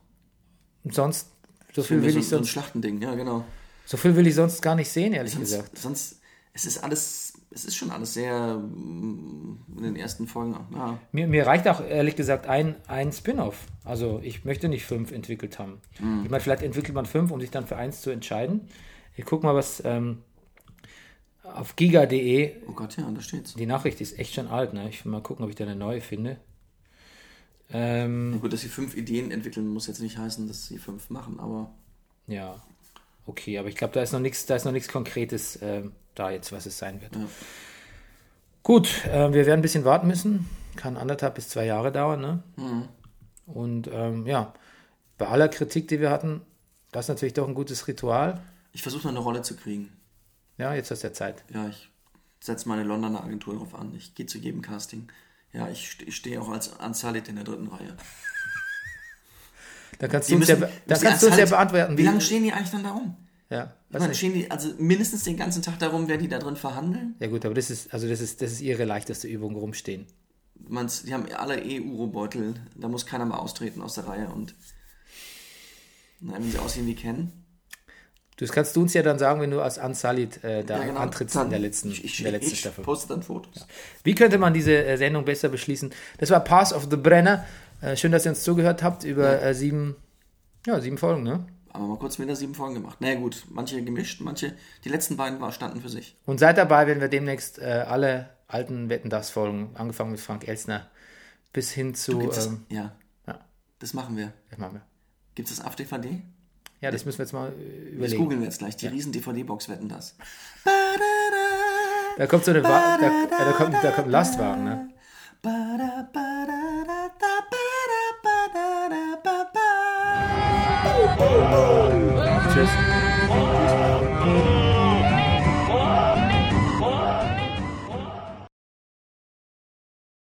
Und sonst, so viel will so, ich so ein sonst, Schlachtending, ja, genau. so viel will ich sonst gar nicht sehen, ehrlich Sonst, gesagt. sonst, es ist alles, es ist schon alles sehr mm, in den ersten Folgen. Ja. Mir, mir reicht auch ehrlich gesagt ein, ein Spin-off. Also ich möchte nicht fünf entwickelt haben. Mhm. Ich meine, vielleicht entwickelt man fünf, um sich dann für eins zu entscheiden. Ich guck mal, was ähm, auf giga.de, Oh Gott, ja, da steht's. die Nachricht ist echt schon alt, ne? Ich will mal gucken, ob ich da eine neue finde. Ähm, Gut, dass sie fünf Ideen entwickeln, muss jetzt nicht heißen, dass sie fünf machen, aber ja, okay, aber ich glaube, da ist noch nichts, da ist noch nichts Konkretes ähm, da jetzt, was es sein wird. Ja. Gut, äh, wir werden ein bisschen warten müssen. Kann anderthalb bis zwei Jahre dauern, ne? Mhm. Und ähm, ja, bei aller Kritik, die wir hatten, das ist natürlich doch ein gutes Ritual. ich versuche noch eine Rolle zu kriegen. Ja, jetzt hast du ja Zeit. Ja, ich setze meine Londoner Agentur darauf an. Ich gehe zu jedem Casting. Ja, ich, ich stehe auch als Unsullied in der dritten Reihe. Dann kannst Die du uns ja, müssen- dann müssen kannst du uns ja beantworten. Wie lange stehen die eigentlich dann da rum? Ja, meine, stehen die also mindestens den ganzen Tag darum, wer die da drin verhandeln? ja gut, aber das ist, also das ist, das ist ihre leichteste Übung, rumstehen. Meinst, die haben alle EU-Beutel, da muss keiner mal austreten aus der Reihe und na, wenn sie aussehen wie Ken. Das kannst du uns ja dann sagen, wenn du als Unsullied äh, da Ja, genau. antrittst Dann- in der letzten, ich, ich, in der letzten ich Staffel. poste dann Fotos. Wie könnte man diese äh, Sendung besser beschließen? Das war Pass of the Brenner. Äh, schön, dass ihr uns zugehört habt über äh, sieben, ja, sieben Folgen, ne? Aber mal kurz wieder sieben Folgen gemacht. Na naja, gut, manche gemischt, manche, die letzten beiden war, standen für sich. Und seid dabei, wenn wir demnächst äh, alle alten Wetten das Folgen, angefangen mit Frank Elsner, bis hin zu. Ähm, ja, ja, das machen wir. das machen wir. Gibt es das auf DVD? Ja, das müssen wir jetzt mal äh, Das überlegen. googeln wir jetzt gleich. Die riesen DVD-Box wetten das. Da kommt so eine Wa da, ja, da, kommt, da kommt ein Lastwagen, ne? Tschüss.